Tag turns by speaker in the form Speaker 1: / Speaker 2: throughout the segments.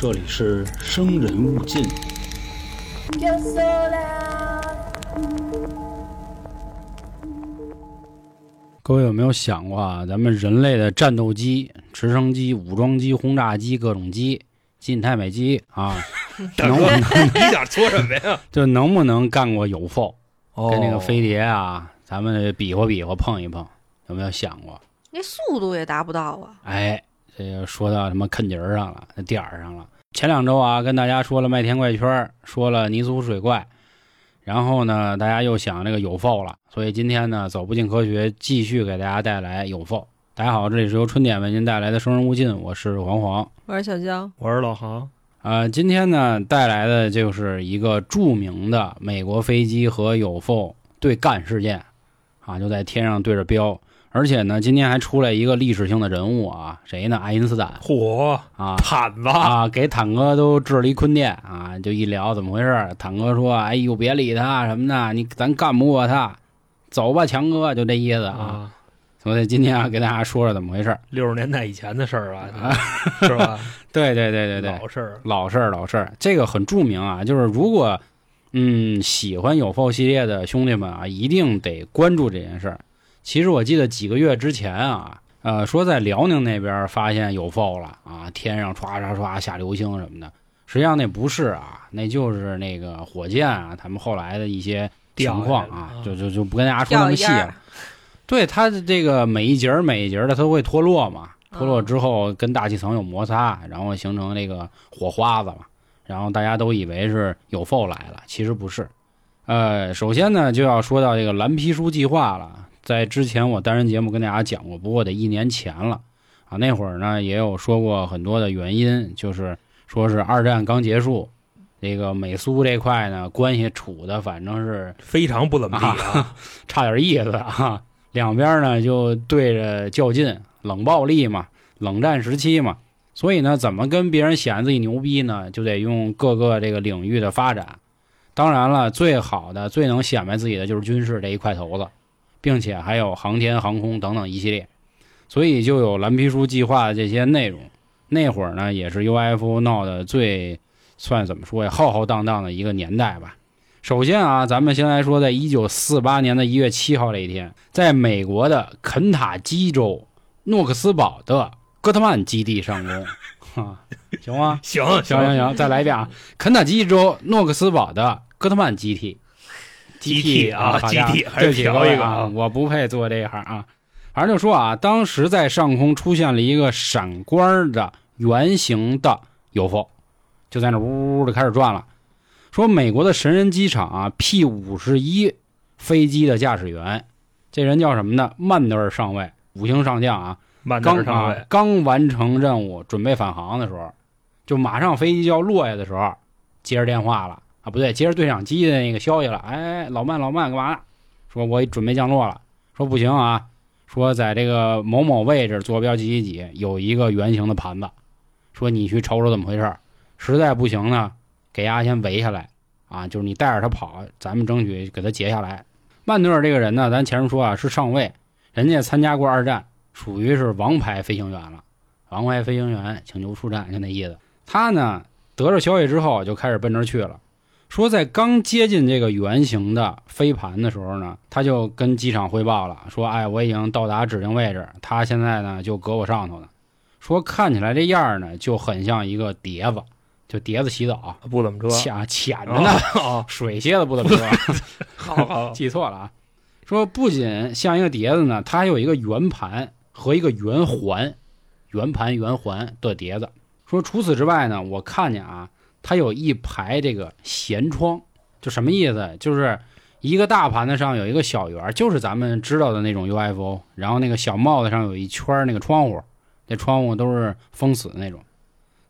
Speaker 1: 这里是生人勿近。各位有没有想过啊？咱们人类的战斗机、直升机、武装机、轰炸机、各种机、基因太美机啊，能不能
Speaker 2: 你想说什么呀？
Speaker 1: 就能不能干过有否？
Speaker 2: 哦
Speaker 1: 跟那个飞碟啊，咱们比划比划，碰一碰，有没有想过？
Speaker 3: 那速度也达不到啊！
Speaker 1: 哎，这个说到什么坑节儿上了，那点儿上了。前两周啊，跟大家说了麦田怪圈儿，说了泥塑水怪，然后呢，大家又想这个有否了，所以今天呢，走不进科学继续给大家带来有否。大家好，这里是由春点为您带来的生人勿近，我是黄黄。
Speaker 3: 我是小江，
Speaker 2: 我是老航，
Speaker 1: 呃，今天呢带来的就是一个著名的美国飞机和有否对干事件，啊，就在天上对着标，而且呢，今天还出来一个历史性的人物啊，谁呢？爱因斯坦
Speaker 2: 嚯，
Speaker 1: 啊
Speaker 2: 毯子，
Speaker 1: 啊，给坦哥都治了一坤殿啊，就一聊怎么回事儿，坦哥说：“哎呦，别理他什么的，你咱干不过他，走吧，强哥，就这意思啊。
Speaker 2: 啊，
Speaker 1: 所以今天啊，给大家说说怎么回事儿。
Speaker 2: 六十年代以前的事儿啊，是吧？
Speaker 1: 对对对对对，
Speaker 2: 老事儿，
Speaker 1: 老事儿，老事儿，这个很著名啊。就是如果嗯喜欢有否系列的兄弟们啊，一定得关注这件事儿。其实我记得几个月之前啊，呃，说在辽宁那边发现有否了啊，天上唰唰唰下流星什么的。实际上那不是啊，那就是那个火箭啊，他们后来的一些情况啊，就就就不跟大家说那么细了。对它的这个每一节每一节的，它都会脱落嘛。脱落
Speaker 3: 嗯
Speaker 1: 之后跟大气层有摩擦，然后形成那个火花子嘛。然后大家都以为是有否来了，其实不是。呃，首先呢就要说到这个蓝皮书计划了。在之前我单人节目跟大家讲过，不过得一年前了啊。那会儿呢也有说过很多的原因，就是说是二战刚结束，这个美苏这块呢关系处的反正是
Speaker 2: 非常不怎么地啊，
Speaker 1: 差点意思啊。两边呢就对着较劲，冷暴力嘛，冷战时期嘛，所以呢，怎么跟别人显自己牛逼呢？就得用各个这个领域的发展。当然了，最好的、最能显摆自己的就是军事这一块头子，并且还有航天、航空等等一系列，所以就有蓝皮书计划的这些内容。那会儿呢，也是 UFO 闹得最算怎么说呀，浩浩荡荡的一个年代吧。首先啊，咱们先来说，在一九四八年的一月七号这一天，在美国的肯塔基州诺克斯堡的戈特曼基地上空，啊，行吗？
Speaker 2: 行
Speaker 1: 行行行，再来一遍啊！肯塔基州诺克斯堡的戈特曼基地，
Speaker 2: 基地啊
Speaker 1: 好家伙
Speaker 2: 基地还是调一个啊
Speaker 1: 我不配做这一行啊。反正就说啊，当时在上空出现了一个闪光的圆形的 UFO，就在那呜呜的开始转了。说美国的神人机场啊，P 五十一飞机的驾驶员，这人叫什么呢？曼德尔上尉，五星上将啊，
Speaker 2: 慢
Speaker 1: 刚啊
Speaker 2: 点上位，
Speaker 1: 刚完成任务，准备返航的时候，就马上飞机就要落下的时候，接着电话了啊，不对，接着对讲机的那个消息了。哎，老曼，老曼，干嘛呢？说我准备降落了。说不行啊，说在这个某某位置坐标几几几有一个圆形的盘子，说你去瞅瞅怎么回事儿。实在不行呢，给丫先围下来啊，就是你带着他跑，咱们争取给他截下来。曼德尔这个人呢，咱前面说啊是上尉，人家参加过二战，属于是王牌飞行员了。王牌飞行员请求出战，就那意思。他呢得着消息之后就开始奔这去了，说在刚接近这个圆形的飞盘的时候呢，他就跟机场汇报了，说：“哎，我已经到达指定位置，他现在呢就搁我上头呢。说看起来这样儿呢就很像一个碟子，就碟子洗澡，
Speaker 2: 不怎么着，
Speaker 1: 潜潜着呢，
Speaker 2: 啊，
Speaker 1: 水蝎子不怎么着。”
Speaker 2: 好好，
Speaker 1: 记错了啊。说不仅像一个碟子呢，它还有一个圆盘和一个圆环，圆盘圆环的碟子。说除此之外呢，我看见啊，它有一排这个舷窗，就什么意思？就是一个大盘子上有一个小圆儿，就是咱们知道的那种 UFO，然后那个小帽子上有一圈那个窗户，那窗户都是封死的那种。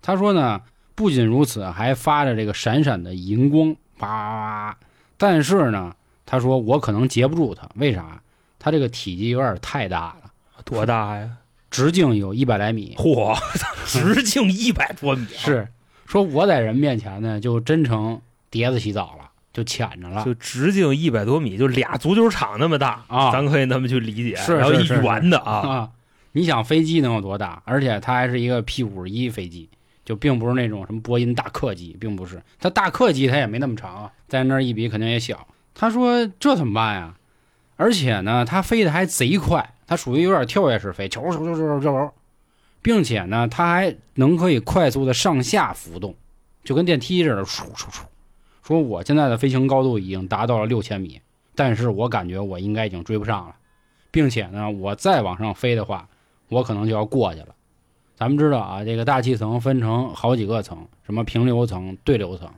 Speaker 1: 他说呢，不仅如此，还发着这个闪闪的银光，叭。但是呢，他说我可能截不住它，为啥？它这个体积有点太大了，
Speaker 2: 多大呀？
Speaker 1: 直径有一百来米。
Speaker 2: 嚯，直径一百多米啊，
Speaker 1: 是说我在人面前呢，就真成碟子洗澡了，就浅着了。
Speaker 2: 就直径一百多米，就俩足球场那么大
Speaker 1: 啊
Speaker 2: 咱可以那么去理解。
Speaker 1: 是
Speaker 2: 然后一圆的啊，
Speaker 1: 啊，你想飞机能有多大？而且它还是一个 P 五十一飞机，就并不是那种什么波音大客机，并不是。它大客机它也没那么长啊，在那儿一比肯定也小。他说这怎么办呀？而且呢，它飞的还贼快，它属于有点跳跃式飞，球球球球球，并且呢，它还能可以快速的上下浮动，就跟电梯似的，唰唰唰。说我现在的飞行高度已经达到了六千米，但是我感觉我应该已经追不上了，并且呢，我再往上飞的话，我可能就要过去了。咱们知道啊，这个大气层分成好几个层，什么平流层、对流层。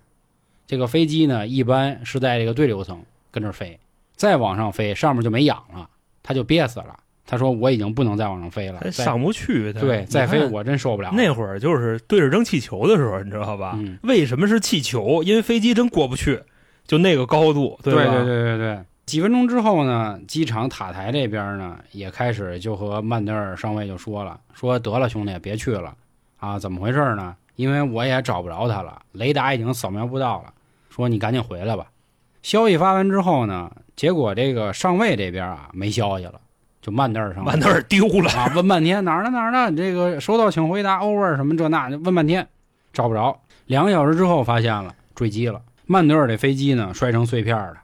Speaker 1: 这个飞机呢，一般是在这个对流层跟着飞，再往上飞，上面就没氧了，它就憋死了。他说我已经不能再往上飞了，
Speaker 2: 上不去。
Speaker 1: 对再飞我真受不了。
Speaker 2: 那会儿就是对着扔气球的时候，你知道吧？
Speaker 1: 嗯
Speaker 2: 为什么是气球？因为飞机真过不去，就那个高度，
Speaker 1: 对
Speaker 2: 吧？
Speaker 1: 对对对对。几分钟之后呢，机场塔台这边呢也开始就和曼德尔上尉就说了，说得了兄弟别去了啊，怎么回事呢？因为我也找不着他了，雷达已经扫描不到了，说你赶紧回来吧。消息发完之后呢，结果这个上尉这边啊没消息了，就曼德尔
Speaker 2: 曼德尔丢了，
Speaker 1: 啊，问半天哪儿呢哪儿呢？这个收到请回答，over 什么这那，问半天找不着。两个小时之后发现了，坠机了。曼德尔这飞机呢摔成碎片了，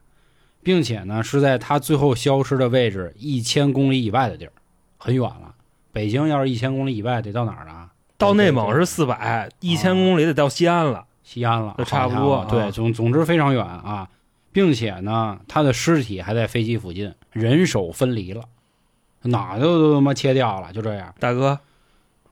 Speaker 1: 并且呢是在他最后消失的位置一千公里以外的地儿，很远了。北京要是一千公里以外，得到哪儿啊？
Speaker 2: 到内蒙是四百，一千公里得到西安了。
Speaker 1: 西安了，
Speaker 2: 就差不多
Speaker 1: 对，总总之非常远啊，并且呢，他的尸体还在飞机附近，人手分离了，哪都都他妈切掉了，就这样。
Speaker 2: 大哥，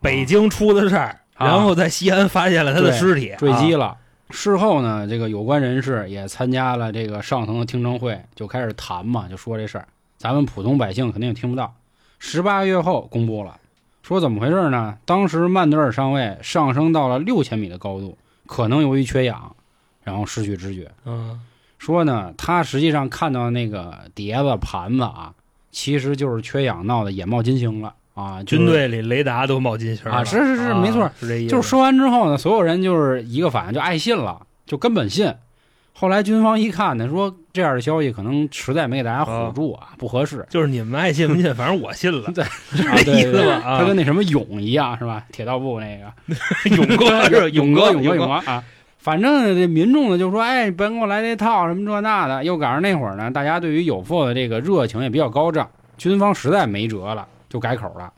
Speaker 2: 北京出的事儿，
Speaker 1: 啊
Speaker 2: 然后在西安发现了他的尸体，啊
Speaker 1: 坠机了。事后呢，这个有关人士也参加了这个上层的听证会，就开始谈嘛，就说这事儿。咱们普通百姓肯定也听不到。十八个月后公布了，说怎么回事呢？当时曼德尔上尉上升到了六千米的高度，可能由于缺氧，然后失去知觉。
Speaker 2: 嗯，
Speaker 1: 说呢，他实际上看到那个碟子、盘子啊，其实就是缺氧闹的眼冒金星了啊。就是
Speaker 2: 军队里雷达都冒金星了
Speaker 1: 啊是是是
Speaker 2: 啊
Speaker 1: 没错
Speaker 2: 是这意思。
Speaker 1: 就是说完之后呢，所有人就是一个反应，就爱信了，就根本信。后来军方一看呢，说这样的消息可能实在没给大家唬住啊，不合适。
Speaker 2: 就是你们爱信不信，反正我信了，
Speaker 1: 对
Speaker 2: 是
Speaker 1: 啊
Speaker 2: 这意思吧？啊，
Speaker 1: 他跟那什么勇一样是吧？铁道部那个
Speaker 2: 勇哥是
Speaker 1: 勇
Speaker 2: 哥，
Speaker 1: 勇哥，勇哥啊！反正这民众呢就说：“哎，别给我来这套什么这那的。”又赶上那会儿呢，大家对于有否的这个热情也比较高涨，军方实在没辙了，就改口了，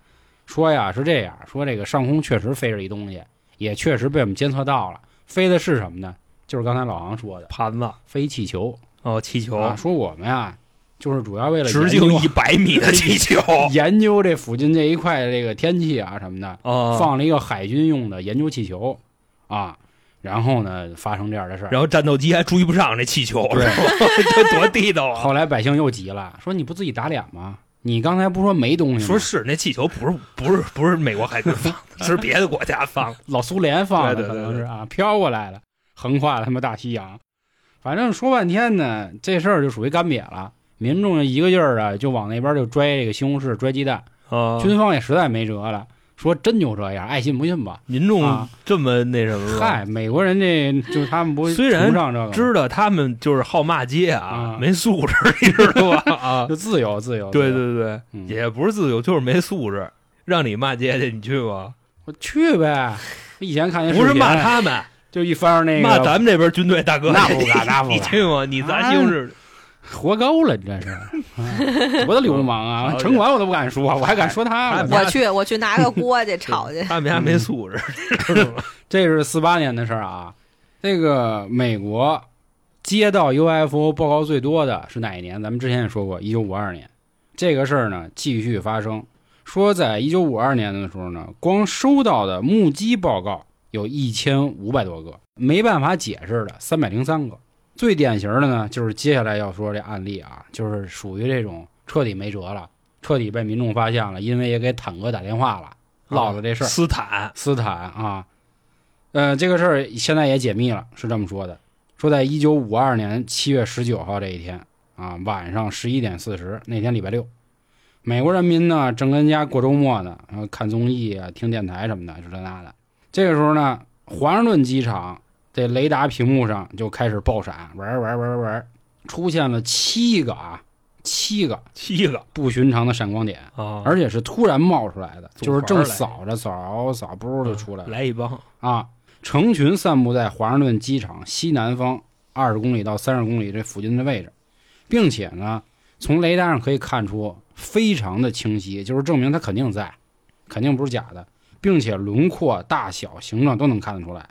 Speaker 1: 说呀是这样，说这个上空确实飞着一东西，也确实被我们监测到了，飞的是什么呢？就是刚才老王说的，
Speaker 2: 盘子
Speaker 1: 飞气球
Speaker 2: 哦，气球
Speaker 1: 啊。说我们呀，就是主要为了
Speaker 2: 直径一百米的气球
Speaker 1: 研究这附近这一块的这个天气啊什么的，
Speaker 2: 啊，
Speaker 1: 放了一个海军用的研究气球啊，然后呢发生这样的事儿。
Speaker 2: 然后战斗机还追不上这气球，这多地道啊！
Speaker 1: 后来百姓又急了，说你不自己打脸吗？你刚才不说没东西吗？
Speaker 2: 说是那气球不是不是不是美国海军 放的，是别的国家放的。
Speaker 1: 老苏联放的，可能是啊，飘过来了，横跨了他妈大西洋。反正说半天呢，这事儿就属于干瘪了。民众一个劲儿啊，就往那边就拽这个西红柿、拽鸡蛋。
Speaker 2: 啊，
Speaker 1: 军方也实在没辙了，说真就这样，爱信不信吧。
Speaker 2: 民众
Speaker 1: 啊
Speaker 2: 这么那什么吗？
Speaker 1: 嗨，美国人这就是他们不
Speaker 2: 虽然知道他们就是好骂街啊
Speaker 1: 啊，
Speaker 2: 没素质，你知道吧？啊，
Speaker 1: 就自由自由。
Speaker 2: 对，对对，
Speaker 1: 嗯
Speaker 2: 也不是自由，就是没素质。让你骂街去，你去吗？
Speaker 1: 我去呗。以前看见
Speaker 2: 不是骂他们，
Speaker 1: 就一翻那个
Speaker 2: 骂咱们这边军队大哥，
Speaker 1: 那不敢那不敢
Speaker 2: 你去吗？你咱西红柿
Speaker 1: 活够了，你这是，啊多大流氓啊！城管我都不敢说，我还敢说他。
Speaker 3: 我去，我去拿个锅去 炒去。
Speaker 2: 他们家没素质？
Speaker 1: 这是四八年的事儿啊。这个美国接到 UFO 报告最多的是哪一年？咱们之前也说过，一九五二年。这个事儿呢继续发生，说在一九五二年的时候呢，光收到的目击报告有一千五百多个，没办法解释的三百零三个。最典型的呢，就是接下来要说这案例啊，就是属于这种彻底没辙了，彻底被民众发现了，因为也给坦哥打电话了，唠了这事儿。
Speaker 2: 斯坦
Speaker 1: 斯坦啊，呃，这个事儿现在也解密了，是这么说的：说在一九五二年七月十九号这一天啊，晚上十一点四十，那天礼拜六，美国人民呢正跟家过周末呢，然后看综艺啊、听电台什么的，是这那的。这个时候呢，华盛顿机场这雷达屏幕上就开始爆闪，玩玩玩玩，出现了七个啊，七个
Speaker 2: 七个
Speaker 1: 不寻常的闪光点。
Speaker 2: 啊，
Speaker 1: 而且是突然冒出来的，就是正扫着扫扫，不就出来了
Speaker 2: 来一帮
Speaker 1: 啊！成群散布在华盛顿机场西南方二十公里到三十公里这附近的位置，并且呢，从雷达上可以看出非常的清晰，就是证明它肯定在，肯定不是假的，并且轮廓、大小、形状都能看得出来。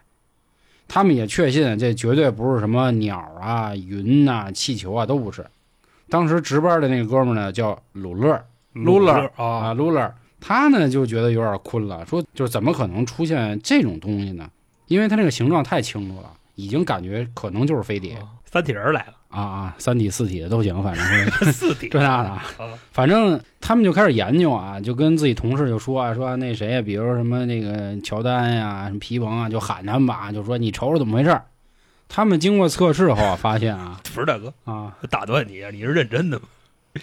Speaker 1: 他们也确信这绝对不是什么鸟啊、云呐、气球啊，都不是。当时值班的那个哥们儿呢，叫鲁勒
Speaker 2: 鲁勒
Speaker 1: 啊，
Speaker 2: 啊，
Speaker 1: 鲁勒，他呢就觉得有点困了，说就是怎么可能出现这种东西呢？因为它那个形状太清楚了，已经感觉可能就是飞碟。
Speaker 2: 啊三体人来了，
Speaker 1: 啊啊，三体、四体的都行，反正是
Speaker 2: 四体
Speaker 1: 这那的反正他们就开始研究啊，就跟自己同事就说啊，说那谁呀，比如什么那个乔丹呀、什么皮蓬啊，就喊他们吧，就说你瞅瞅怎么回事儿。他们经过测试后啊，发现啊
Speaker 2: 不是大哥，
Speaker 1: 啊，
Speaker 2: 打断你啊，你是认真的吗？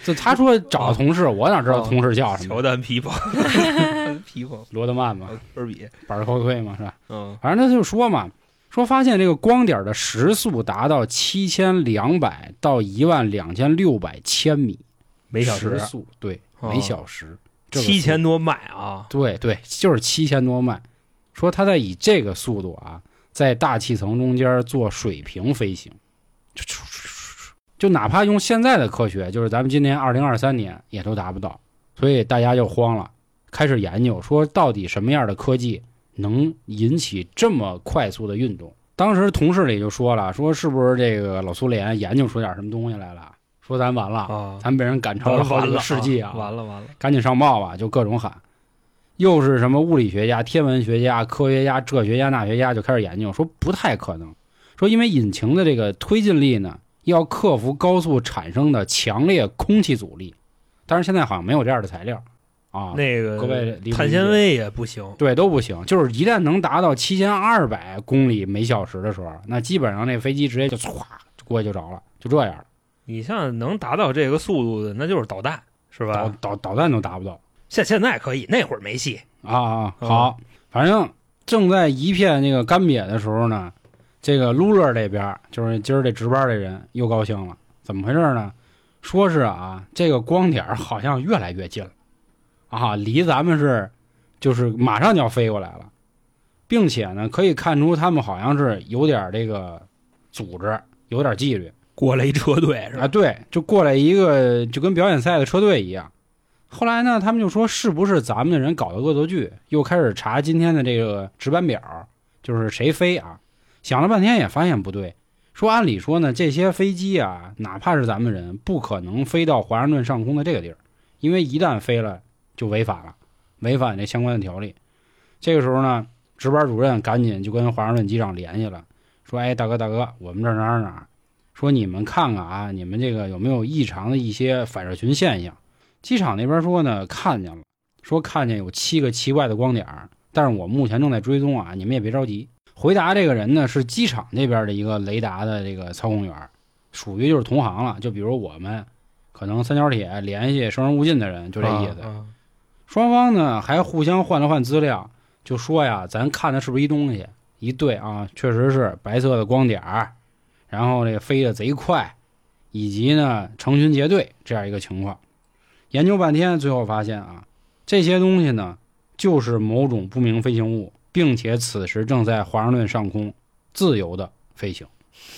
Speaker 1: 就他说找同事，我哪知道
Speaker 2: 哦
Speaker 1: 同事叫什么乔？
Speaker 2: 丹皮蓬，皮蓬，
Speaker 1: 罗德曼嘛，
Speaker 2: 科尔比，
Speaker 1: 板儿后退嘛，是吧？
Speaker 2: 嗯，
Speaker 1: 反正他就说嘛，说发现这个光点的时速达到七千两百到一万两千六百千米
Speaker 2: 每小时
Speaker 1: 时速，对，
Speaker 2: 哦
Speaker 1: 每小时
Speaker 2: 七千多迈啊，
Speaker 1: 对对，就是七千多迈。说他在以这个速度啊，在大气层中间做水平飞行，就就哪怕用现在的科学，就是咱们今年二零二三年也都达不到，所以大家就慌了，开始研究说到底什么样的科技能引起这么快速的运动。当时同事里就说了，说是不是这个老苏联研究出点什么东西来了？说咱完了，
Speaker 2: 啊，
Speaker 1: 咱被人赶超了好几个世纪啊！
Speaker 2: 完了完了，
Speaker 1: 赶紧上报吧，就各种喊。又是什么物理学家、天文学家、科学家、这学家、那学家就开始研究，说不太可能，说因为引擎的这个推进力呢，要克服高速产生的强烈空气阻力，但是现在好像没有这样的材料啊。
Speaker 2: 那个
Speaker 1: 各位
Speaker 2: 碳纤维也不行，
Speaker 1: 对都不行，就是一旦能达到七千二百公里每小时的时候，那基本上那飞机直接就唰就过去就着了，就这样，
Speaker 2: 你像能达到这个速度的，那就是导弹，是吧？
Speaker 1: 导导弹都达不到。
Speaker 2: 现现在可以，那会儿没戏。
Speaker 1: 啊啊，
Speaker 2: 嗯
Speaker 1: 好，反正正在一片那个干瘪的时候呢，这个卢勒这边就是今儿这值班的人又高兴了，怎么回事呢？说是啊，这个光点好像越来越近了，啊，离咱们是就是马上就要飞过来了，并且呢，可以看出他们好像是有点这个组织，有点纪律。
Speaker 2: 过来一车队是
Speaker 1: 啊，对，就过来一个就跟表演赛的车队一样。后来呢，他们就说是不是咱们的人搞的恶作剧？又开始查今天的这个值班表，就是谁飞啊？想了半天也发现不对。说按理说呢，这些飞机啊，哪怕是咱们人，不可能飞到华盛顿上空的这个地儿，因为一旦飞了就违反了，违反这相关的条例。这个时候呢，值班主任赶紧就跟华盛顿机长联系了，说：“哎，大哥大哥，我们这儿哪儿哪儿，说你们看看啊，你们这个有没有异常的一些反射群现象？”机场那边说呢，看见了，说看见有七个奇怪的光点，但是我目前正在追踪啊，你们也别着急。回答这个人呢是机场那边的一个雷达的这个操控员，属于就是同行了。就比如我们可能三角铁联系生人勿近的人，就这意思。双方呢还互相换了换资料，就说呀，咱看的是不是一东西？一对啊，确实是白色的光点儿，然后这个飞得贼快，以及呢成群结队这样一个情况。研究半天，最后发现啊，这些东西呢就是某种不明飞行物，并且此时正在华盛顿上空自由的飞行，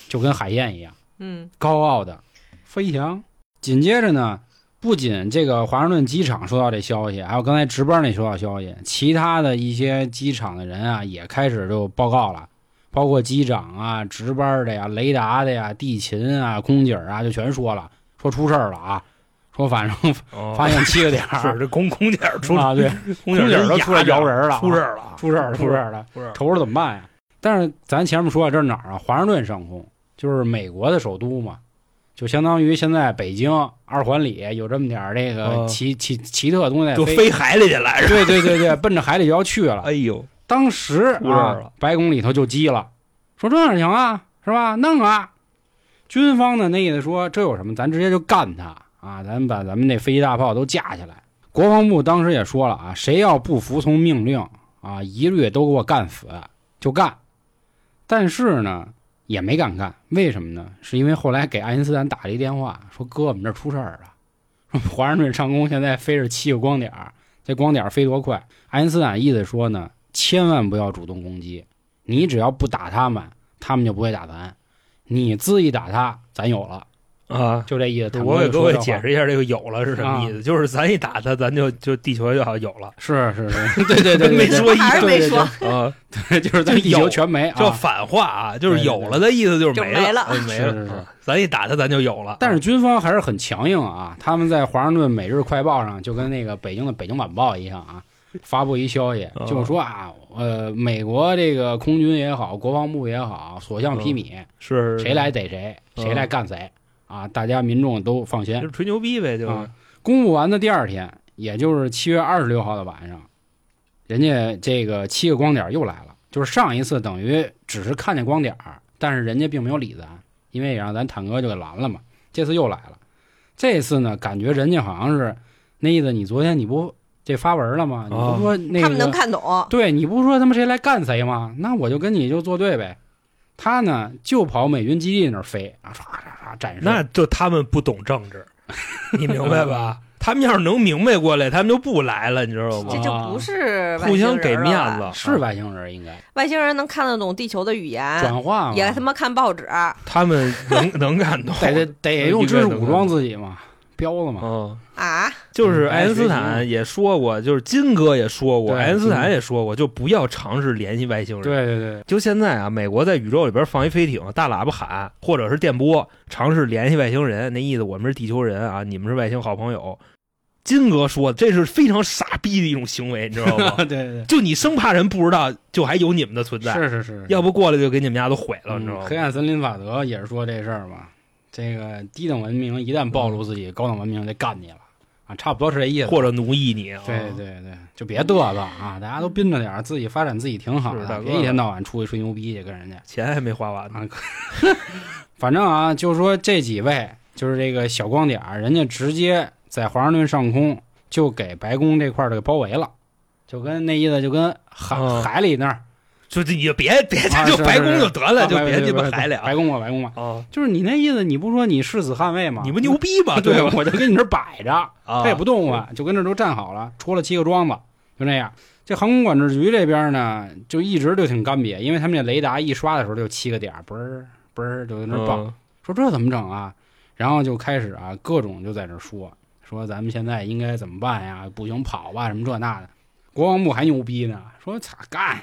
Speaker 1: 就跟海燕一样。
Speaker 3: 嗯，
Speaker 1: 高傲的飞翔。紧接着呢，不仅这个华盛顿机场收到这消息，还有刚才值班那收到消息，其他的一些机场的人啊也开始就报告了，包括机长啊、值班的呀、雷达的呀、地勤啊、空姐啊，就全说了，说出事儿了啊，说反正
Speaker 2: 哦
Speaker 1: 发现七个点儿
Speaker 2: 是这空空姐儿出
Speaker 1: 啊，对，
Speaker 2: 空
Speaker 1: 空姐儿都出来摇人了啊
Speaker 2: 出事儿了，
Speaker 1: 出事儿了，出事儿了。
Speaker 2: 出事儿了，
Speaker 1: 瞅着怎么办呀？但是咱前面说这是哪儿啊？华盛顿上空，就是美国的首都嘛，就相当于现在北京二环里有这么点儿这个
Speaker 2: 哦
Speaker 1: 奇奇奇特的东西
Speaker 2: 就飞海里去了。
Speaker 1: 对对对对，奔着海里就要去了。
Speaker 2: 哎呦，
Speaker 1: 当时啊，白宫里头就急了，说这样行啊，是吧？弄啊！军方呢那意思说这有什么，咱直接就干他啊！咱把咱们那飞机大炮都架起来。国防部当时也说了啊，谁要不服从命令啊，一律都给我干死，就干。但是呢，也没敢干，为什么呢？是因为后来给爱因斯坦打了一电话，说哥，我们这出事儿了，说华盛顿上空现在飞着七个光点儿，这光点儿飞多快？爱因斯坦意思说呢，千万不要主动攻击，你只要不打他们，他们就不会打咱。你恣意打他，咱有了，
Speaker 2: 啊。
Speaker 1: 就这意思。坦
Speaker 2: 我给各位解释一下，这个有了是什么意思？就是咱一打他，咱就就地球就要有了，
Speaker 1: 是是是，对对对，
Speaker 2: 没说一
Speaker 3: 还是
Speaker 1: 对对
Speaker 3: 没说，
Speaker 2: 啊，
Speaker 1: 对，就是咱地球全没啊。
Speaker 2: 叫反话啊，就是有了的意思就是没
Speaker 3: 了。没了。
Speaker 2: 哎没
Speaker 1: 是是是。
Speaker 2: 啊咱一打他，咱就有了。
Speaker 1: 但是军方还是很强硬啊，他们在《华盛顿每日快报》上就跟那个北京的《北京晚报》一样啊，发布一消息，
Speaker 2: 哦
Speaker 1: 就是说啊，呃，美国这个空军也好，国防部也好，所向披靡，
Speaker 2: 是
Speaker 1: 谁来逮谁，
Speaker 2: 嗯
Speaker 1: 谁来干谁啊，大家民众都放心
Speaker 2: 就是。吹牛逼呗，就是
Speaker 1: 啊公布完的第二天，也就是七月二十六号的晚上，人家这个七个光点又来了。就是上一次等于只是看见光点，但是人家并没有理咱，因为也让咱坦克就给拦了嘛。这次又来了，这次呢，感觉人家好像是那意思，你昨天你不这发文了吗？你不说那个、
Speaker 3: 他们能看懂，
Speaker 1: 对你不是说他妈谁来干谁吗？那我就跟你就作对呗。他呢就跑美军基地那儿飞啊，唰唰唰展示。
Speaker 2: 那就他们不懂政治，你明白吧？他们要是能明白过来，他们就不来了，你知道吗？
Speaker 3: 这就不是外
Speaker 2: 互相
Speaker 3: 星人了
Speaker 2: 给面子，
Speaker 1: 是外星人应该
Speaker 3: 外星人能看得懂地球的语言，
Speaker 1: 转化，
Speaker 3: 也他妈看报纸，
Speaker 2: 他们能能看懂。
Speaker 1: 得得得用知识武装自己嘛，彪了嘛。
Speaker 2: 嗯，
Speaker 3: 啊，
Speaker 2: 就是
Speaker 1: 嗯
Speaker 2: 爱因斯坦也说过，就是金哥也说过，爱因斯坦也说过，就不要尝试联系外星人。
Speaker 1: 对对对，
Speaker 2: 就现在啊，美国在宇宙里边放一飞艇，大喇叭喊，或者是电波，尝试联系外星人，那意思我们是地球人啊，你们是外星好朋友。金哥说，这是非常傻逼的一种行为，你知道吗？
Speaker 1: 对对
Speaker 2: 就你生怕人不知道，就还有你们的存，在，
Speaker 1: 是是是，
Speaker 2: 要不过来就给你们家都毁了，你知道吗？
Speaker 1: 嗯黑暗森林法则也是说这事儿嘛。这个低等文明一旦暴露自己，高等文明就干你了啊，差不多是这意思。
Speaker 2: 或者奴役你啊。
Speaker 1: 对对对，就别嘚瑟啊，大家都憋着点儿，自己发展自己挺好的，别一天到晚出去吹牛逼去跟人家。
Speaker 2: 钱还没花完呢。
Speaker 1: 啊，反正啊，就是说这几位就是这个小光点儿，人家直接在华盛顿上空就给白宫这块儿给包围了，就跟那意思就跟海、
Speaker 2: 嗯
Speaker 1: 海里那儿
Speaker 2: 就你就别别
Speaker 1: 啊
Speaker 2: 就白宫就得了，就别鸡巴
Speaker 1: 白
Speaker 2: 海里啊
Speaker 1: 白宫吧，白宫吧，
Speaker 2: 哦！
Speaker 1: 就是你那意思，你不说你誓死捍卫吗？
Speaker 2: 你不牛逼吗？
Speaker 1: 对，
Speaker 2: 吧？
Speaker 1: 我就跟你这儿摆着，
Speaker 2: 啊
Speaker 1: 他也不动啊，就跟这儿都站好了，戳了七个桩子，就那样。这航空管制局这边呢，就一直就挺干瘪，因为他们这雷达一刷的时候就七个点儿，嘣儿嘣儿就在那儿报。
Speaker 2: 嗯
Speaker 1: 说这怎么整啊？然后就开始啊，各种就在这说说咱们现在应该怎么办呀？不行跑吧，什么这那的。国防部还牛逼呢，说咋干？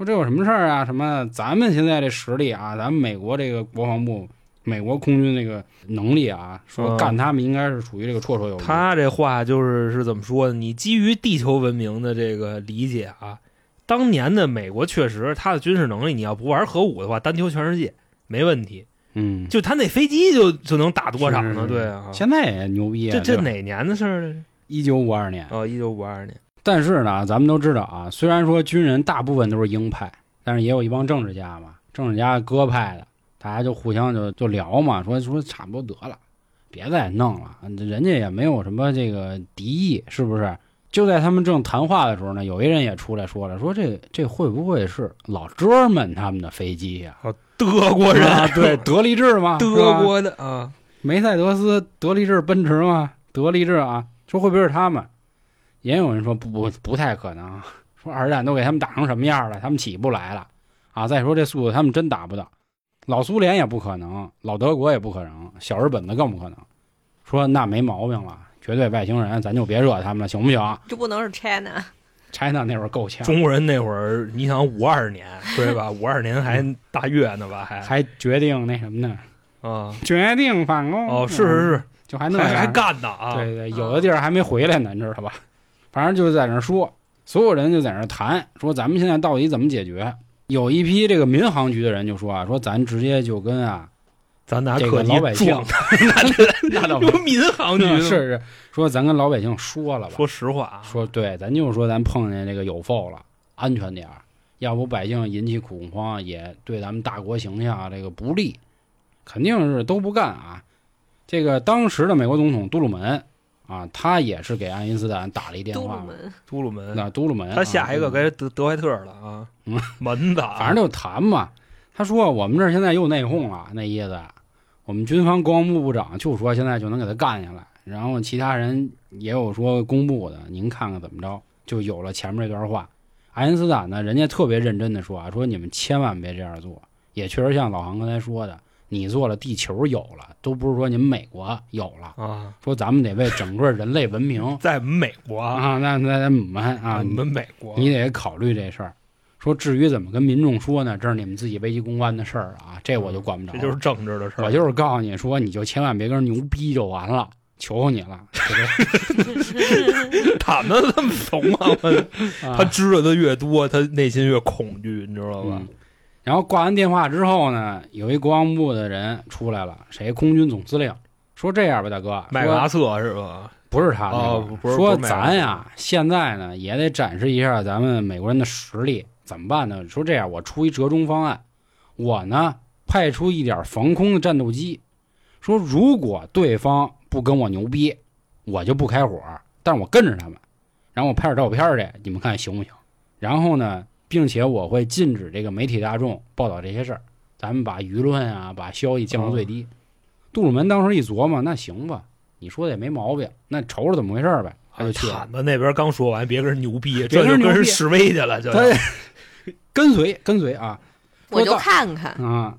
Speaker 1: 说这有什么事儿啊？什么咱们现在这实力啊，咱们美国这个国防部、美国空军那个能力啊，说
Speaker 2: 嗯
Speaker 1: 干他们应该是属于这个绰绰有余。
Speaker 2: 他这话就是是怎么说的？你基于地球文明的这个理解啊，当年的美国确实他的军事能力，你要不玩核武的话，单挑全世界没问题。
Speaker 1: 嗯，
Speaker 2: 就他那飞机就就能打多少呢？对啊，
Speaker 1: 现在也牛逼啊！
Speaker 2: 这这哪年的事儿了？
Speaker 1: 一九五二年。
Speaker 2: 哦，一九五二年。
Speaker 1: 但是呢，咱们都知道啊，虽然说军人大部分都是鹰派，但是也有一帮政治家嘛，政治家鸽派的，大家就互相就就聊嘛，说说差不多得了，别再弄了，人家也没有什么这个敌意，是不是？就在他们正谈话的时候呢，有一人也出来说了，说这这会不会是老哥们他们的飞机呀、
Speaker 2: 德国人，
Speaker 1: 啊？对，德意志嘛，
Speaker 2: 德国的啊，
Speaker 1: 梅赛德斯、德意志奔驰嘛，德意志啊，说会不会是他们？也有人说不不不太可能，说二战都给他们打成什么样了，他们起不来了啊！再说这速度，他们真打不到，老苏联也不可能，老德国也不可能，小日本子更不可能。说那没毛病了，绝对外星人，咱就别惹他们了，行不行
Speaker 3: 就不能是
Speaker 1: China，？China 那会儿够呛，
Speaker 2: 中国人那会儿，你想五二年对吧？五二年还大月呢吧？还
Speaker 1: 还决定那什么呢？
Speaker 2: 啊
Speaker 1: 决定反攻
Speaker 2: 哦，是是是，
Speaker 1: 就还那
Speaker 2: 还还干呢啊！
Speaker 1: 对对，有的地儿还没回来呢，你知道吧？反正就在那儿说，所有人就在那儿谈，说咱们现在到底怎么解决？有一批这个民航局的人就说啊，说咱直接就跟啊
Speaker 2: 咱拿
Speaker 1: 这个老百姓
Speaker 2: 撞，
Speaker 1: 那倒不
Speaker 2: 有民航局
Speaker 1: 是是说咱跟老百姓说了吧，
Speaker 2: 说实话啊，
Speaker 1: 说对，咱就说咱碰见这个有否了，安全点儿，要不百姓引起恐慌，也对咱们大国形象啊这个不利，肯定是都不干啊。这个当时的美国总统杜鲁门啊，他也是给爱因斯坦打了一电话嘛，
Speaker 3: 杜鲁门，
Speaker 2: 杜鲁门，
Speaker 1: 那都鲁门，
Speaker 2: 他下一个
Speaker 1: 啊
Speaker 2: 该德德怀特了啊
Speaker 1: 嗯，
Speaker 2: 门子啊，
Speaker 1: 反正就谈嘛。他说我们这儿现在又内讧了，那意思，我们军方国防部部长就说现在就能给他干下来，然后其他人也有说公布的，您看看怎么着，就有了前面这段话。爱因斯坦呢，人家特别认真的说啊，说你们千万别这样做，也确实像老航刚才说的，你做了，地球有了，都不是说你们美国有了，
Speaker 2: 啊，
Speaker 1: 说咱们得为整个人类文明
Speaker 2: 在我们美国啊，
Speaker 1: 那，那那你们啊，
Speaker 2: 你们美国，
Speaker 1: 你得考虑这事儿。说至于怎么跟民众说呢，这是你们自己危机公关的事儿啊，这我就管不着了。
Speaker 2: 这就是政治的事儿。
Speaker 1: 我就是告诉你说，你就千万别跟人牛逼就完了，求求你了。对
Speaker 2: 他们这么怂啊！他
Speaker 1: 啊
Speaker 2: 知道的越多，他内心越恐惧，你知道吧
Speaker 1: 嗯？然后挂完电话之后呢，有一国防部的人出来了，谁？空军总司令说这样吧，大哥，
Speaker 2: 麦克阿瑟是吧？
Speaker 1: 不是他那个、
Speaker 2: 哦不是
Speaker 1: 说咱呀，现在呢也得展示一下咱们美国人的实力，怎么办呢？说这样，我出一折中方案，我呢派出一点防空的战斗机，说如果对方不跟我牛逼，我就不开火，但是我跟着他们，然后我拍点照片去，你们看行不行？然后呢，并且我会禁止这个媒体大众报道这些事儿，咱们把舆论啊，把消息降到最低。杜鲁门当时一琢磨，那行吧，你说的也没毛病，那瞅瞅怎么回事儿呗，他就去了。
Speaker 2: 毯子那边刚说完，别跟人牛逼，这就
Speaker 1: 跟人
Speaker 2: 跟人示威去了，就
Speaker 1: 他 跟随跟随啊
Speaker 3: 我就看看，
Speaker 1: 啊，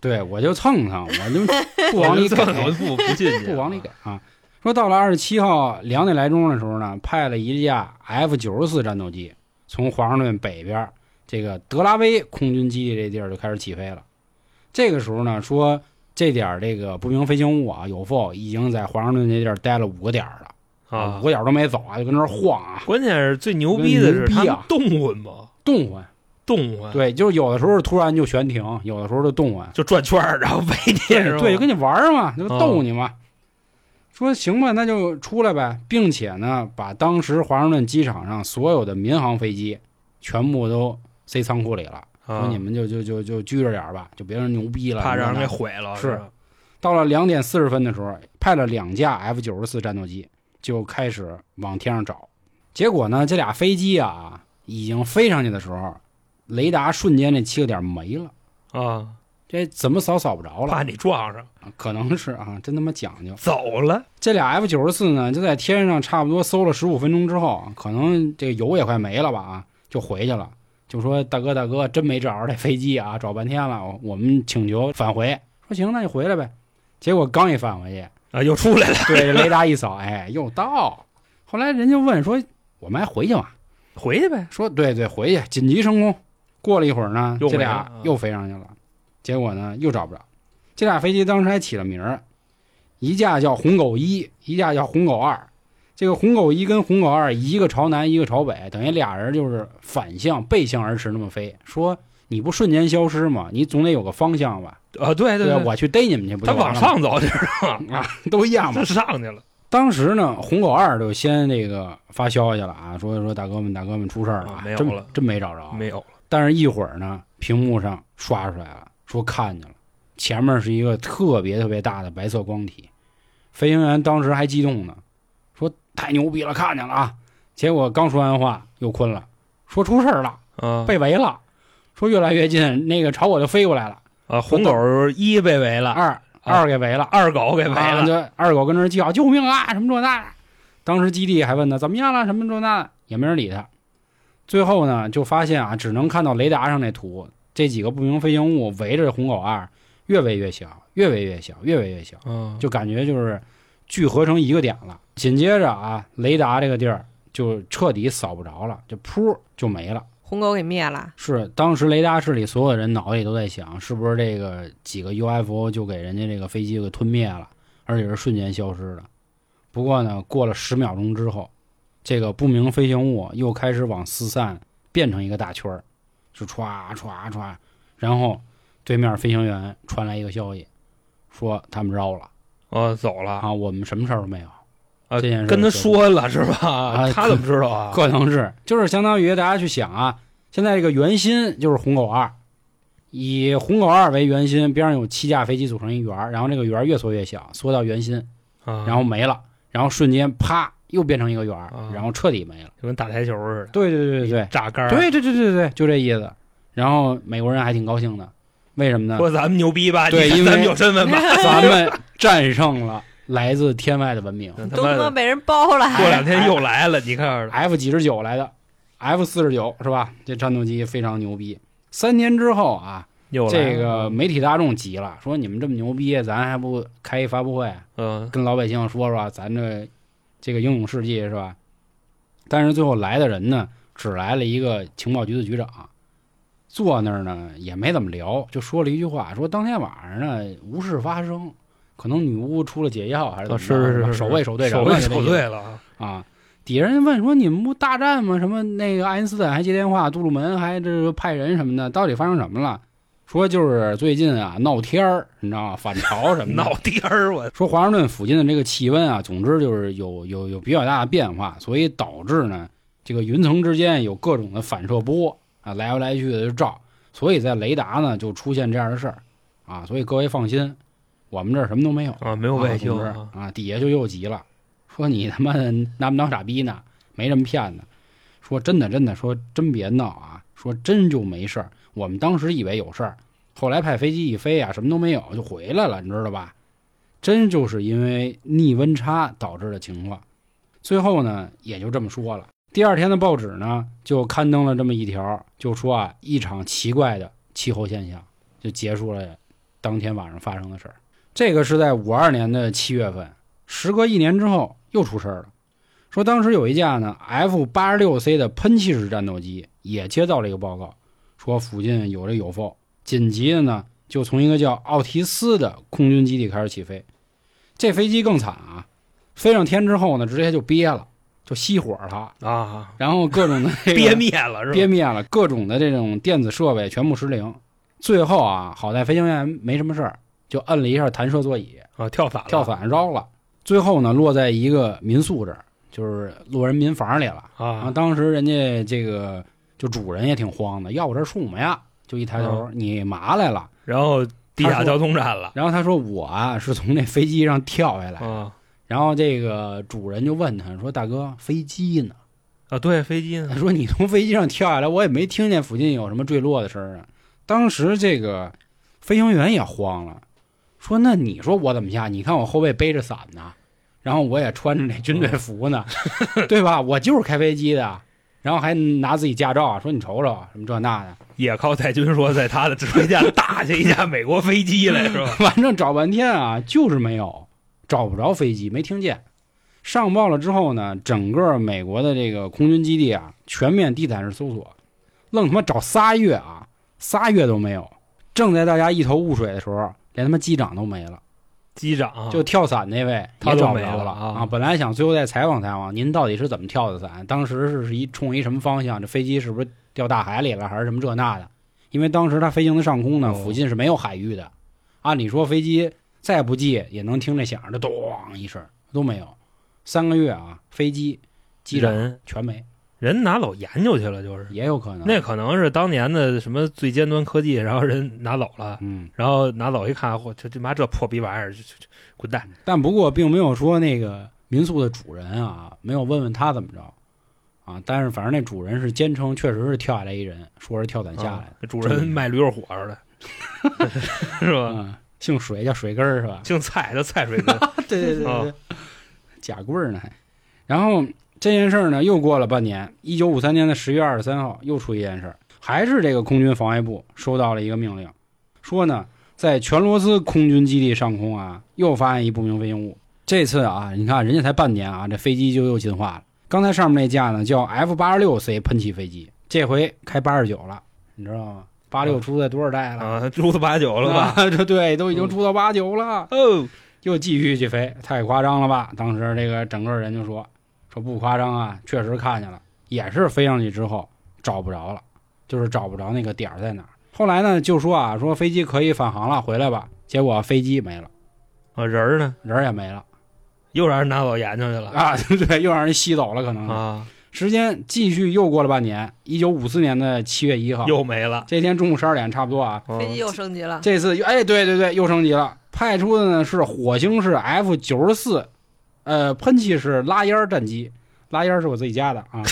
Speaker 1: 对我就蹭蹭，我就不往里蹭，
Speaker 2: 我不不进 去，
Speaker 1: 不往里给啊。说到了二十七号两点来钟的时候呢，派了一架 F 九十四战斗机从华盛顿北边这个德拉威空军基地这地儿就开始起飞了。这个时候呢，说这点儿这个不明飞行物啊有否已经在华盛顿这地儿待了五个点儿了，
Speaker 2: 啊
Speaker 1: 五个。点儿都没走啊，就跟那儿晃啊，
Speaker 2: 关键是最牛逼的是他动换吧，
Speaker 1: 动换。
Speaker 2: 动换，，
Speaker 1: 对，就是有的时候突然就悬停，有的时候就动换。
Speaker 2: 就转圈儿，然后飞你，是吧
Speaker 1: 对，就跟你玩嘛，就
Speaker 2: 哦
Speaker 1: 逗你嘛。说行吧，那就出来呗，并且呢，把当时华盛顿机场上所有的民航飞机全部都塞仓库里了。
Speaker 2: 啊
Speaker 1: 说你们就就就就拘着点儿吧，就别让人牛逼了。
Speaker 2: 怕让人给毁了，
Speaker 1: 是到了两点四十分的时候，派了两架 F 九十四战斗机就开始往天上找。结果呢，这俩飞机啊已经飞上去的时候，雷达瞬间那七个点没了，
Speaker 2: 啊，
Speaker 1: 这怎么扫扫不着了。
Speaker 2: 怕你撞上，
Speaker 1: 啊可能是啊，真他妈讲究。
Speaker 2: 走了，
Speaker 1: 这俩 F 九十四呢，就在天上差不多搜了十五分钟之后，可能这个油也快没了吧啊，就回去了。就说大哥大哥，真没找着这飞机啊，找半天了，我我们请求返回。说行，那就回来呗。结果刚一返回去，
Speaker 2: 啊，又出来了，
Speaker 1: 对这雷达一扫，哎，又到。后来人家问说，我们还回去吗？
Speaker 2: 回去呗，
Speaker 1: 说对对，回去紧急升空。过了一会儿呢，这俩又飞上去了，结果呢又找不着。这俩飞机当时还起了名儿，一架叫红狗一，一架叫红狗二。这个红狗一跟红狗二一个朝南，一个朝北，等于俩人就是反向背向而驰那么飞。说你不瞬间消失吗？你总得有个方向吧？
Speaker 2: 啊，对对
Speaker 1: 吧，我去逮你们去，不
Speaker 2: 他往上走去，
Speaker 1: 啊，都一样嘛
Speaker 2: 他。上去了，
Speaker 1: 当时呢，红狗二就先那个发消息了啊，说说大哥们大哥们出事儿了、
Speaker 2: 啊没有了
Speaker 1: 真没找着，
Speaker 2: 没有了，
Speaker 1: 但是，一会儿呢，屏幕上刷出来了，说看见了，前面是一个特别特别大的白色光体。飞行员当时还激动呢，说太牛逼了，看见了啊！结果刚说完话又困了，说出事儿了，
Speaker 2: 啊
Speaker 1: 被围了，说越来越近，那个朝我就飞过来了，
Speaker 2: 啊，红狗一被围了，
Speaker 1: 二二给围了，
Speaker 2: 二狗给围了，
Speaker 1: 二狗跟那叫救命啊，什么这那的。当时基地还问他怎么样了，什么这那的，也没人理他。最后呢，就发现啊，只能看到雷达上那图，这几个不明飞行物围着红狗二越围越小，越围越小，越围越小，
Speaker 2: 嗯，
Speaker 1: 就感觉就是聚合成一个点了。紧接着啊，雷达这个地儿就彻底扫不着了，就噗就没了。
Speaker 3: 红狗给灭了。
Speaker 1: 是当时雷达室里所有人脑子里都在想，是不是这个几个 UFO 就给人家这个飞机给吞灭了，而且是瞬间消失的。不过呢，过了十秒钟之后，这个不明飞行物又开始往四散变成一个大圈儿，就歘歘歘，然后对面飞行员传来一个消息，说他们绕了
Speaker 2: 啊，走了
Speaker 1: 啊，我们什么事儿都没有。
Speaker 2: 啊
Speaker 1: 这件事
Speaker 2: 跟他说了是吧？
Speaker 1: 啊
Speaker 2: 他怎么知道啊？
Speaker 1: 可能是，就是相当于大家去想啊，现在这个圆心就是红狗二，以红狗二为圆心，边上有七架飞机组成一圆，然后这个圆越缩越小，缩到圆心，
Speaker 2: 啊
Speaker 1: 然后没了，然后瞬间啪又变成一个圆儿
Speaker 2: 啊，
Speaker 1: 然后彻底没了。
Speaker 2: 就跟打台球似的，
Speaker 1: 对对对对对
Speaker 2: 榨干儿，
Speaker 1: 对对对对对，就这意思。然后美国人还挺高兴的，为什么呢？
Speaker 2: 说咱们牛逼吧？
Speaker 1: 对因为
Speaker 2: 咱们有身份吧？
Speaker 1: 咱们战胜了来自天外的文明
Speaker 2: 他
Speaker 3: 都他妈被人包了，
Speaker 2: 过两天
Speaker 1: 哎
Speaker 2: 又来了，你看着
Speaker 1: ，F 几十九来的 F 四十九是吧？这战斗机非常牛逼。三年之后啊，
Speaker 2: 又来
Speaker 1: 这个媒体大众急了，说你们这么牛逼，咱还不开一发布会，
Speaker 2: 嗯
Speaker 1: 跟老百姓说说咱这这个英勇事迹是吧？但是最后来的人呢，只来了一个情报局的局长，坐那儿呢也没怎么聊，就说了一句话，说当天晚上呢无事发生，可能女巫出了解药还是怎
Speaker 2: 啊
Speaker 1: 么着吧
Speaker 2: 是是是
Speaker 1: 守卫守队
Speaker 2: 守卫守队了啊，
Speaker 1: 啊。底下人问说：“你们不大战吗？什么那个爱因斯坦还接电话，杜鲁门还这个派人什么的，到底发生什么了？”说就是最近啊闹天儿，你知道吗？反潮什么的。
Speaker 2: 闹天儿我
Speaker 1: 说华盛顿附近的这个气温啊，总之就是有有有比较大的变化，所以导致呢这个云层之间有各种的反射波啊，来来去的就照，所以在雷达呢就出现这样的事儿啊，所以各位放心，我们这儿什么都没有。
Speaker 2: 啊没有外星
Speaker 1: 啊，
Speaker 2: 啊
Speaker 1: 啊，底下就又急了，说你他妈的拿不当傻逼呢？没这么骗的。说真的，真的，说真别闹啊！说真就没事儿。我们当时以为有事儿，后来派飞机一飞啊，什么都没有，就回来了，你知道吧？真就是因为逆温差导致的情况。最后呢，也就这么说了。第二天的报纸呢，就刊登了这么一条，就说啊，一场奇怪的气候现象，就结束了当天晚上发生的事儿。这个是在五二年的七月份，时隔一年之后又出事儿了。说当时有一架呢 F 八十六 C 的喷气式战斗机也接到了一个报告，说附近有这有否，紧急的呢就从一个叫奥提斯的空军基地开始起飞。这飞机更惨啊，飞上天之后呢，直接就憋了，就熄火了，
Speaker 2: 啊，
Speaker 1: 然后各种的这个
Speaker 2: 憋灭了是吧？
Speaker 1: 憋灭了，各种的这种电子设备全部失灵。最后啊，好在飞行员没什么事儿，就摁了一下弹射座椅，
Speaker 2: 啊，跳伞了，
Speaker 1: 跳伞绕了。最后呢，落在一个民宿这儿，就是落人民房里了。啊，
Speaker 2: 啊，
Speaker 1: 当时人家这个就主人也挺慌的，要我这是什么呀？就一抬头，你嘛来了？
Speaker 2: 然后地下交通站了
Speaker 1: 然后他说我啊是从那飞机上跳下来。
Speaker 2: 啊
Speaker 1: 然后这个主人就问他说：“大哥，飞机呢？”
Speaker 2: 啊，对，飞机呢？
Speaker 1: 他说：“你从飞机上跳下来，我也没听见附近有什么坠落的声儿啊。”当时这个飞行员也慌了，说：“那你说我怎么下？你看我后背背着伞呢，然后我也穿着那军队服呢，对吧？我就是开飞机的，然后还拿自己驾照，说你瞅瞅什么这那的，
Speaker 2: 也靠戴军说在他的指挥下 打下一架美国飞机来是吧？
Speaker 1: 反正找半天啊，就是没有，找不着飞机，没听见。上报了之后呢，整个美国的这个空军基地啊，全面地毯式搜索，愣他妈找仨月啊，仨月都没有。正在大家一头雾水的时候，连他妈机长都没了，
Speaker 2: 机长
Speaker 1: 就跳伞那位
Speaker 2: 他
Speaker 1: 也找不着
Speaker 2: 了
Speaker 1: 啊
Speaker 2: 啊
Speaker 1: 本来想最后再采访采访，您到底是怎么跳的伞？当时是是一冲一什么方向？这飞机是不是掉大海里了，还是什么这那的？因为当时它飞行的上空呢，
Speaker 2: 哦
Speaker 1: 附近是没有海域的。按理说飞机再不济也能听这响儿，这咚一声都没有。三个月啊，飞机、机长全没，
Speaker 2: 人拿走研究去了，就是
Speaker 1: 也有可能。
Speaker 2: 那可能是当年的什么最尖端科技，然后人拿走了，
Speaker 1: 嗯，
Speaker 2: 然后拿走一看，嚯，这这妈这破逼玩意儿，就就就滚蛋！
Speaker 1: 但不过并没有说那个民宿的主人啊，没有问问他怎么着啊。但是反正那主人是坚称确实是跳下来一人，说是跳伞下来的。
Speaker 2: 啊主人卖驴肉火烧的，是吧？
Speaker 1: 嗯，姓水叫水根儿是吧？
Speaker 2: 姓蔡叫蔡水根，
Speaker 1: 对对对
Speaker 2: 啊
Speaker 1: 对，假棍儿呢还。然后这件事儿呢，又过了半年，一九五三年的十月二十三号，又出一件事儿，还是这个空军防卫部收到了一个命令，说呢，在全罗斯空军基地上空啊，又发现一不明飞行物。这次啊，你看人家才半年啊，这飞机就又进化了。刚才上面那架呢叫 F 八十六 C 喷气飞机，这回开八十九了，你知道吗？八六出在多少代了？
Speaker 2: 啊，出到八九了吧？
Speaker 1: 啊？这对，都已经出到八九了。
Speaker 2: 哦，
Speaker 1: 又继续起飞，太夸张了吧？当时这个整个人就说说不夸张啊，确实看见了，也是飞上去之后找不着了，就是找不着那个点儿在哪儿。后来呢，就说啊，说飞机可以返航了，回来吧。结果飞机没了，
Speaker 2: 啊，人儿呢？
Speaker 1: 人儿也没了
Speaker 2: 又让人拿走研究去了
Speaker 1: 啊，对，又让人吸走了，可能。
Speaker 2: 啊，
Speaker 1: 时间继续又过了半年，一九五四年的七月一号，
Speaker 2: 又没了。
Speaker 1: 这天中午十二点差不多啊，
Speaker 2: 啊
Speaker 3: 飞机又升级了，
Speaker 1: 这次又哎，对对对，又升级了，派出的呢是火星式 F 九十四，呃，喷气式拉烟儿战机，拉烟儿是我自己家的啊，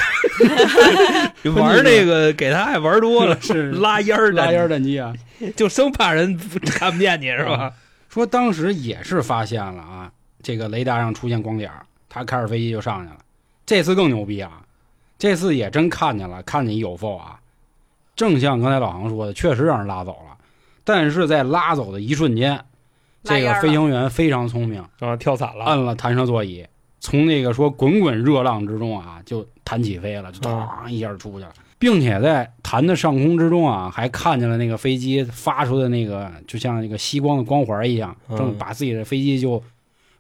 Speaker 2: 玩这个给他爱玩多了，
Speaker 1: 是
Speaker 2: 拉烟儿，
Speaker 1: 拉烟儿战机啊。
Speaker 2: 就生怕人 看不见你是吧？
Speaker 1: 说当时也是发现了啊，这个雷达上出现光点，他开着飞机就上去了。这次更牛逼啊，这次也真看见了，看见一 UFO 啊，正像刚才老航说的，确实让人拉走了。但是在拉走的一瞬间，这个飞行员非常聪明，
Speaker 2: 啊，跳伞了，
Speaker 1: 按了弹射座椅，从那个说滚滚热浪之中啊，就弹起飞了，就一下出去了，并且在弹的上空之中啊，还看见了那个飞机发出的那个就像那个吸光的光环一样，
Speaker 2: 嗯。
Speaker 1: 正把自己的飞机就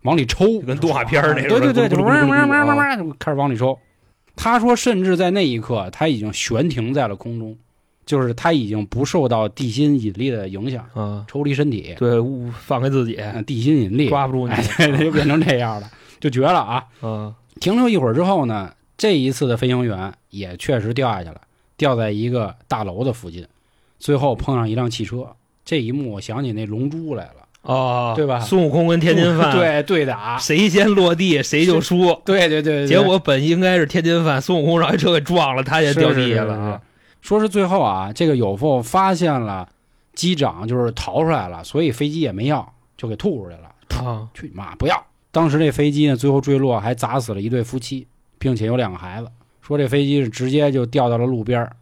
Speaker 1: 往里抽，
Speaker 2: 就跟动画片儿那
Speaker 1: 对对对，
Speaker 2: 似的
Speaker 1: 就嗡嗡嗡嗡
Speaker 2: 啊。
Speaker 1: 嗡，开始往里抽。他说，甚至在那一刻，他已经悬停在了空中，就是他已经不受到地心引力的影响，
Speaker 2: 啊，
Speaker 1: 抽离身体，
Speaker 2: 对，误放开自己，
Speaker 1: 呃地心引力，
Speaker 2: 抓不住你
Speaker 1: 哎，对，他就变成这样了，就绝了啊！
Speaker 2: 嗯，
Speaker 1: 停留一会儿之后呢，这一次的飞行员也确实掉下去了，掉在一个大楼的附近，最后碰上一辆汽车。这一幕我想起那龙珠来了，
Speaker 2: 哦，
Speaker 1: 对吧
Speaker 2: 孙悟空跟天津饭，，
Speaker 1: 对对打，
Speaker 2: 谁先落地谁就输。
Speaker 1: 对对对对，
Speaker 2: 结果本应该是天津饭，孙悟空让一车给撞了，他也掉地下了。
Speaker 1: 说是最后啊，这个有否发现了机长就是逃出来了，所以飞机也没要，就给吐出来了。
Speaker 2: 啊，
Speaker 1: 去你妈！不要！当时这飞机呢，最后坠落还砸死了一对夫妻，并且有两个孩子。说这飞机是直接就掉到了路边儿，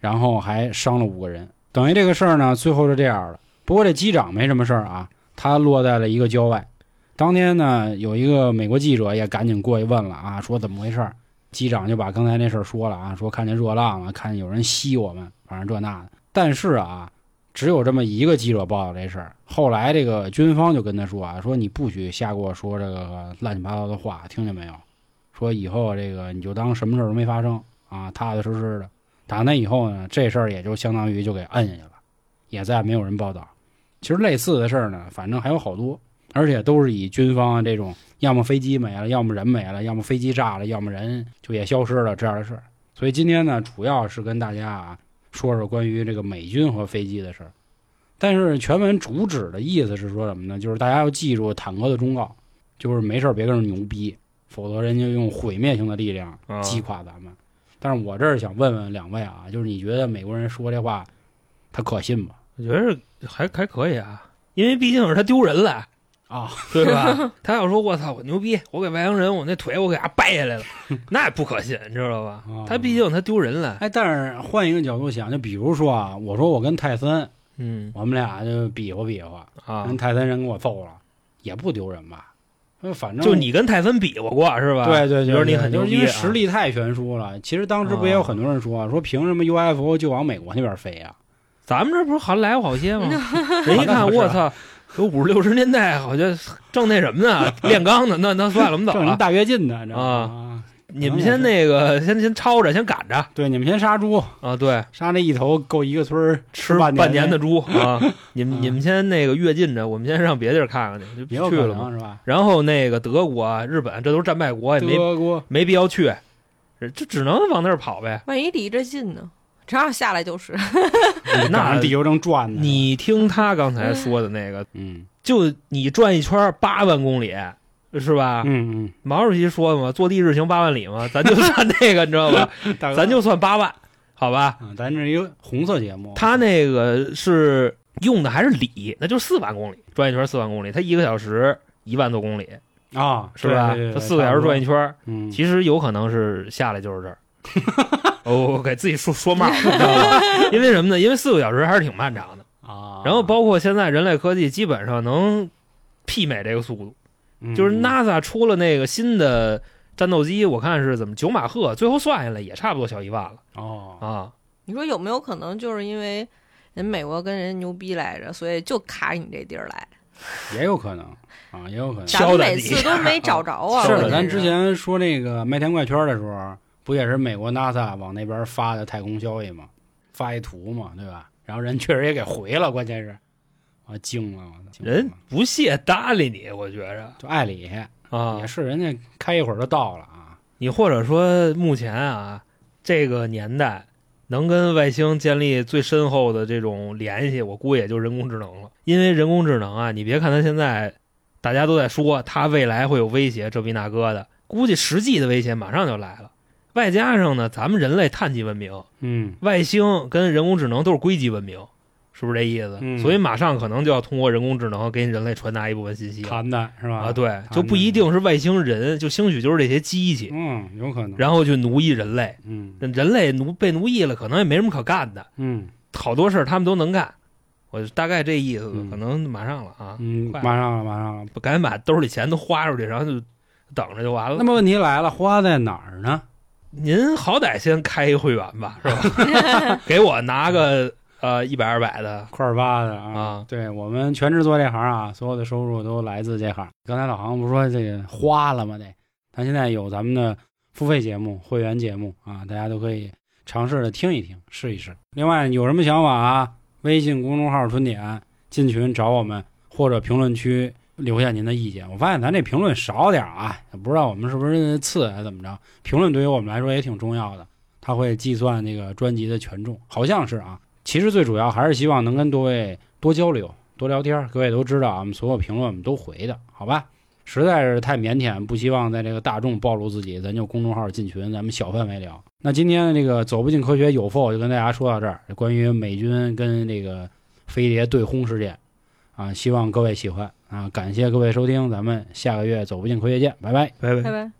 Speaker 1: 然后还伤了五个人。等于这个事儿呢，最后是这样的。不过这机长没什么事儿啊，他落在了一个郊外。当天呢，有一个美国记者也赶紧过去问了啊，说怎么回事儿？机长就把刚才那事儿说了啊，说看见热浪了，看见有人吸我们，反正这那的。但是啊，只有这么一个记者报道这事儿。后来这个军方就跟他说啊，说你不许瞎给我说这个乱七八糟的话，听见没有？说以后这个你就当什么事儿都没发生啊，踏踏实实的。打那以后呢，这事儿也就相当于就给摁下去了，也再没有人报道。其实类似的事儿呢，反正还有好多，而且都是以军方这种要么飞机没了，要么人没了，要么飞机炸了，要么人就也消失了这样的事儿。所以今天呢，主要是跟大家啊说说关于这个美军和飞机的事儿。但是全文主旨的意思是说什么呢？就是大家要记住坦克的忠告，就是没事儿别跟人牛逼，否则人家用毁灭性的力量
Speaker 2: 啊
Speaker 1: 击垮咱们。但是我这儿想问问两位啊，就是你觉得美国人说这话，他可信吗？
Speaker 2: 我觉得还还可以啊，因为毕竟是他丢人了，
Speaker 1: 啊，
Speaker 2: 对吧？他要说我操我牛逼，我给外星人我那腿我给他掰下来了，那也不可信，你知道吧
Speaker 1: 啊？
Speaker 2: 他毕竟他丢人了，
Speaker 1: 哎，但是换一个角度想，就比如说啊，我说我跟泰森，
Speaker 2: 嗯
Speaker 1: 我们俩就比划比划，
Speaker 2: 啊
Speaker 1: 人，泰森人给我揍了，也不丢人吧？呃反正
Speaker 2: 就你跟泰森比划过是吧？
Speaker 1: 对对对，
Speaker 2: 就是你很牛逼啊，
Speaker 1: 就是因为实力太悬殊了。其实当时不也有很多人说，说凭什么 UFO 就往美国那边飞啊？
Speaker 2: 咱们这不是好来过好些吗？人一看，我操，有五十六十年代好像正那什么呢，炼钢呢，那那算了，我们走了。
Speaker 1: 正人大跃进呢，
Speaker 2: 啊？你们先那个，先先抄着，先赶着
Speaker 1: 对，你们先杀猪，
Speaker 2: 啊！对，
Speaker 1: 杀那一头够一个村
Speaker 2: 吃
Speaker 1: 半
Speaker 2: 半年的
Speaker 1: 的，
Speaker 2: 猪啊！你们
Speaker 1: 啊
Speaker 2: 你们先那个跃进着，我们先上别地儿看看去，就去了嘛。
Speaker 1: 是吧？
Speaker 2: 然后那个德国、啊日本，这都是战败国，也没没必要去，这只能往那儿跑呗。
Speaker 3: 万一离着近呢？正好下来就是。
Speaker 1: 赶上地球正转呢。
Speaker 2: 你听他刚才说的那个，
Speaker 1: 嗯
Speaker 2: 就你转一圈八万公里，是吧？
Speaker 1: 嗯嗯，
Speaker 2: 毛主席说的嘛，坐地日行八万里嘛，咱就算那个，你知道吧？咱就算八万，好吧？
Speaker 1: 啊，咱这一个红色节目，
Speaker 2: 他那个是用的还是里，那就是四万公里，转一圈四万公里，他一个小时一万多公里，
Speaker 1: 啊，
Speaker 2: 是吧？他四个小时转一，圈，
Speaker 1: 嗯，
Speaker 2: 其实有可能是下来就是这儿。哦，给自己说说帽儿，你知道吧？因为什么呢？因为四个小时还是挺漫长的。
Speaker 1: 啊，
Speaker 2: 然后包括现在人类科技基本上能媲美这个速度，
Speaker 1: 嗯
Speaker 2: 就是 NASA 出了那个新的战斗机，我看是怎么九马赫，最后算下来也差不多小一万了
Speaker 1: 哦，
Speaker 2: 啊。
Speaker 3: 你说有没有可能就是因为人美国跟人牛逼来着，所以就卡你这地儿来？
Speaker 1: 也有可能啊，也有可能。
Speaker 3: 咱们每次都没找着啊！
Speaker 1: 是的，咱之前说那个麦田怪圈的时候，不也是美国 NASA 往那边发的太空消息吗？发一图嘛，对吧？然后人确实也给回了，关键是，啊，惊了，
Speaker 2: 人不屑搭理你，我觉着
Speaker 1: 就爱理，
Speaker 2: 啊
Speaker 1: 也，是人家开一会儿就到了啊。
Speaker 2: 你或者说目前啊这个年代能跟外星建立最深厚的这种联系，我估计也就人工智能了。因为人工智能啊，你别看它现在大家都在说它未来会有威胁，这逼那哥的，估计实际的威胁马上就来了。外加上呢，咱们人类碳基文明，
Speaker 1: 嗯，
Speaker 2: 外星跟人工智能都是硅基文明，是不是这意思？
Speaker 1: 嗯
Speaker 2: 所以马上可能就要通过人工智能给你人类传达一部分信息了
Speaker 1: 谈的是吧？
Speaker 2: 啊，，对，就不一定是外星人，就兴许就是这些机器，
Speaker 1: 嗯，有可能。
Speaker 2: 然后去奴役人类，
Speaker 1: 嗯
Speaker 2: 人类奴被奴役了，可能也没什么可干的，
Speaker 1: 嗯
Speaker 2: 好多事儿他们都能干。我大概这意思，
Speaker 1: 嗯
Speaker 2: 可能马上了啊，
Speaker 1: 嗯，马上了，马上了。
Speaker 2: 赶紧把兜里钱都花出去，然后就等着就完了。
Speaker 1: 那么问题来了，花在哪儿呢？
Speaker 2: 您好歹先开一会员吧，是吧？给我拿个呃一百二百的，
Speaker 1: 块儿八的啊
Speaker 2: 啊，
Speaker 1: 对我们全职做这行啊，所有的收入都来自这行。刚才老航不是说这个花了吗？得，他现在有咱们的付费节目、会员节目啊，大家都可以尝试的听一听，试一试。另外有什么想法啊？微信公众号“春点”进群找我们，或者评论区留下您的意见。我发现咱这评论少点儿啊，不知道我们是不是次还是怎么着。评论对于我们来说也挺重要的，它会计算这个专辑的权重，好像是啊。其实最主要还是希望能跟各位多交流、多聊天。各位都知道啊，我们所有评论我们都回的，好吧？实在是太腼腆，不希望在这个大众暴露自己，咱就公众号进群，咱们小范围聊。那今天的这个走不进科学有否就跟大家说到这儿，关于美军跟这个飞碟对轰事件啊，希望各位喜欢啊，感谢各位收听，咱们下个月走不进科学见，拜拜。
Speaker 2: 拜拜
Speaker 3: 拜。拜。